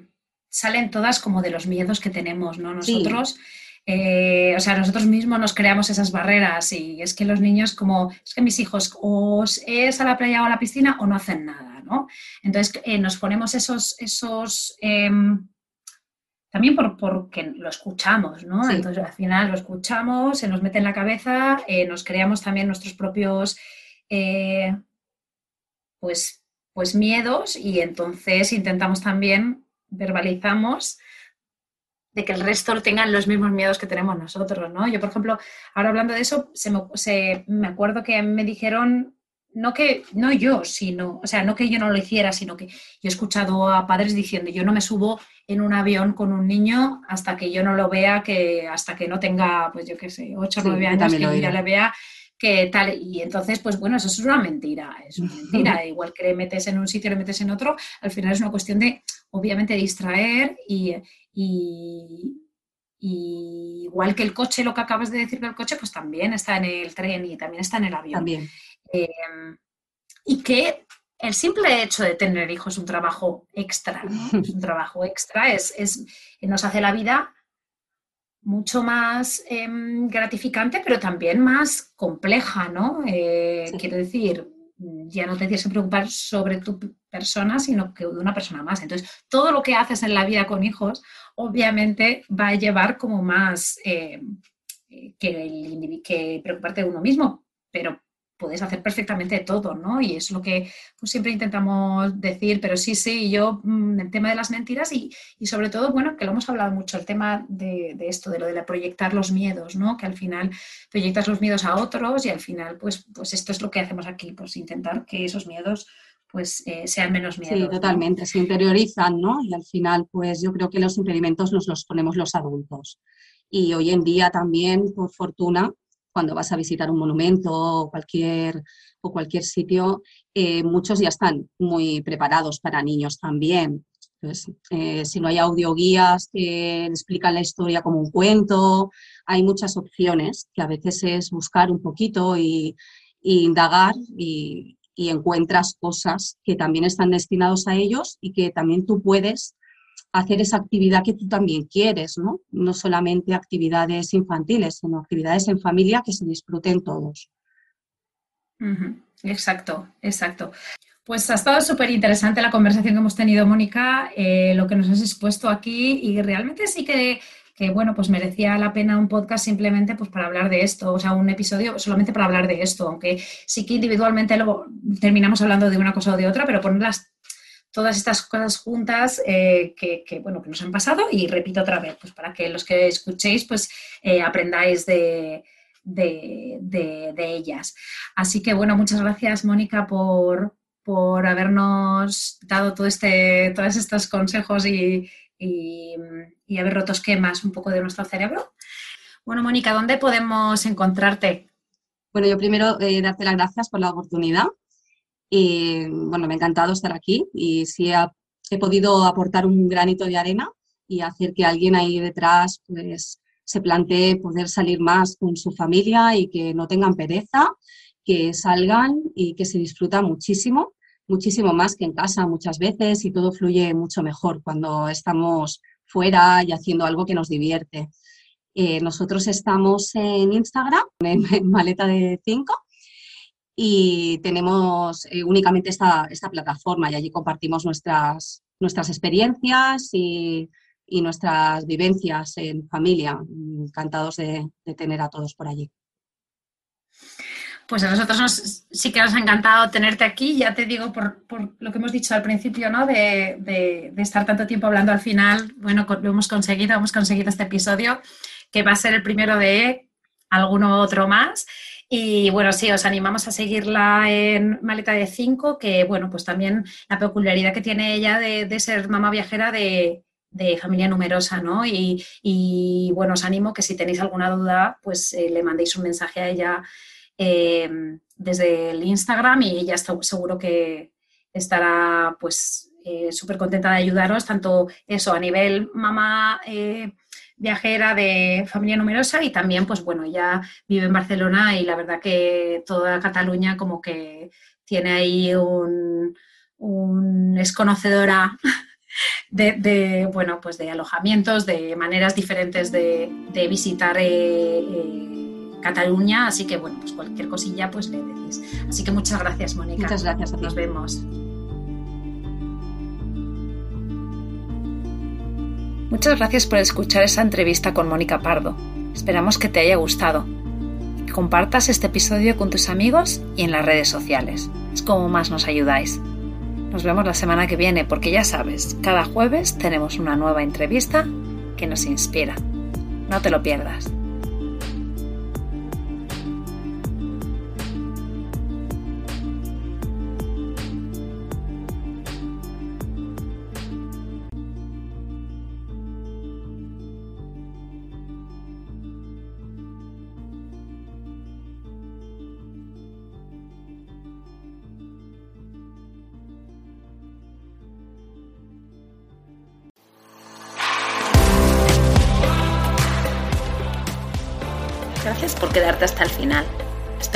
salen todas como de los miedos que tenemos, ¿no? Nosotros. Eh, o sea, nosotros mismos nos creamos esas barreras y es que los niños como, es que mis hijos o es a la playa o a la piscina o no hacen nada, ¿no? Entonces eh, nos ponemos esos, esos em, también por, porque lo escuchamos, ¿no? Entonces al final lo escuchamos, se nos mete en la cabeza, nos creamos también nuestros propios, pues, pues miedos y entonces intentamos también, verbalizamos de que el resto tengan los mismos miedos que tenemos nosotros, ¿no? Yo, por ejemplo, ahora hablando de eso, se me, me acuerdo que me dijeron, no que, no yo, sino, o sea, no que yo no lo hiciera, sino que yo he escuchado a padres diciendo, yo no me subo en un avión con un niño hasta que yo no lo vea, que hasta que no tenga, pues yo qué sé, 8 o 9 años, que yo ya le vea que tal, y entonces, pues bueno, eso es una mentira, es una mentira, igual que le metes en un sitio, le metes en otro, al final es una cuestión de, obviamente, distraer y, y, igual que el coche, lo que acabas de decir del coche, pues también está en el tren y también está en el avión. También. Em, y que el simple hecho de tener hijos es un trabajo extra, es un trabajo extra, es, es, nos hace la vida mucho más em, gratificante, pero también más compleja, ¿no? Eh, quiero decir, ya no te tienes que preocupar sobre tu persona, sino que de una persona más. Entonces, todo lo que haces en la vida con hijos, obviamente va a llevar como más eh, que, que preocuparte de uno mismo, pero puedes hacer perfectamente todo, ¿no? Y es lo que pues, siempre intentamos decir, pero sí, sí, yo, mm, el tema de las mentiras y, sobre todo, bueno, que lo hemos hablado mucho, el tema de, esto, de lo de proyectar los miedos, ¿no? Que al final proyectas los miedos a otros y al final, pues, pues esto es lo que hacemos aquí, pues intentar que esos miedos pues eh, sean menos miedos. Sí, totalmente, se interiorizan, ¿no? Y al final, pues yo creo que los impedimentos nos los ponemos los adultos. Y hoy en día también, por fortuna, cuando vas a visitar un monumento o cualquier, o cualquier sitio, eh, muchos ya están muy preparados para niños también. Entonces, eh, si no hay audioguías que explican la historia como un cuento, hay muchas opciones que a veces es buscar un poquito y, y indagar y, y encuentras cosas que también están destinados a ellos y que también tú puedes hacer esa actividad que tú también quieres, ¿no? No solamente actividades infantiles, sino actividades en familia que se disfruten todos. Exacto, exacto. Pues ha estado súper interesante la conversación que hemos tenido, Mónica, eh, lo que nos has expuesto aquí y realmente sí que que bueno, pues merecía la pena un podcast simplemente pues para hablar de esto, o sea, un episodio solamente para hablar de esto, aunque sí que individualmente luego terminamos hablando de una cosa o de otra, pero ponerlas todas estas cosas juntas eh, que, bueno, que nos han pasado y repito otra vez, pues para que los que escuchéis pues eh, aprendáis de, de, ellas. Así que bueno, muchas gracias Mónica por, por habernos dado todo este, todos estos consejos y, y, haber roto esquemas un poco de nuestro cerebro. Bueno, Mónica, ¿dónde podemos encontrarte? Bueno, yo primero eh, darte las gracias por la oportunidad. Y bueno, me ha encantado estar aquí y si he podido aportar un granito de arena y hacer que alguien ahí detrás pues, se plantee poder salir más con su familia y que no tengan pereza, que salgan y que se disfruta muchísimo muchísimo más que en casa muchas veces y todo fluye mucho mejor cuando estamos fuera y haciendo algo que nos divierte. Eh, nosotros estamos en Instagram, en, Maleta de 5, y tenemos eh, únicamente esta, esta, plataforma y allí compartimos nuestras, nuestras experiencias y, y nuestras vivencias en familia. Encantados de, de tener a todos por allí. Pues a nosotros nos, sí que nos ha encantado tenerte aquí, ya te digo por, lo que hemos dicho al principio, ¿no? De, estar tanto tiempo hablando al final, bueno, lo hemos conseguido, hemos conseguido este episodio, que va a ser el primero de alguno otro más. Y bueno, sí, os animamos a seguirla en Maleta de 5, que bueno, pues también la peculiaridad que tiene ella de, ser mamá viajera de, familia numerosa, ¿no? Y, bueno, os animo que si tenéis alguna duda, pues eh, le mandéis un mensaje a ella Em, desde el Instagram y ella está, seguro que estará pues eh, súper contenta de ayudaros, tanto eso a nivel mamá eh, viajera de familia numerosa y también pues bueno, ella vive en Barcelona y la verdad que toda Cataluña como que tiene ahí un, un es conocedora de, bueno, pues de alojamientos, de maneras diferentes de, visitar eh, Cataluña, así que bueno, pues cualquier cosilla pues le decís. Así que muchas gracias, Mónica. Muchas gracias. Nos vemos. Muchas gracias por escuchar esa entrevista con Mónica Pardo. Esperamos que te haya gustado. Compartas este episodio con tus amigos y en las redes sociales. Es como más nos ayudáis. Nos vemos la semana que viene porque ya sabes, cada jueves tenemos una nueva entrevista que nos inspira. No te lo pierdas.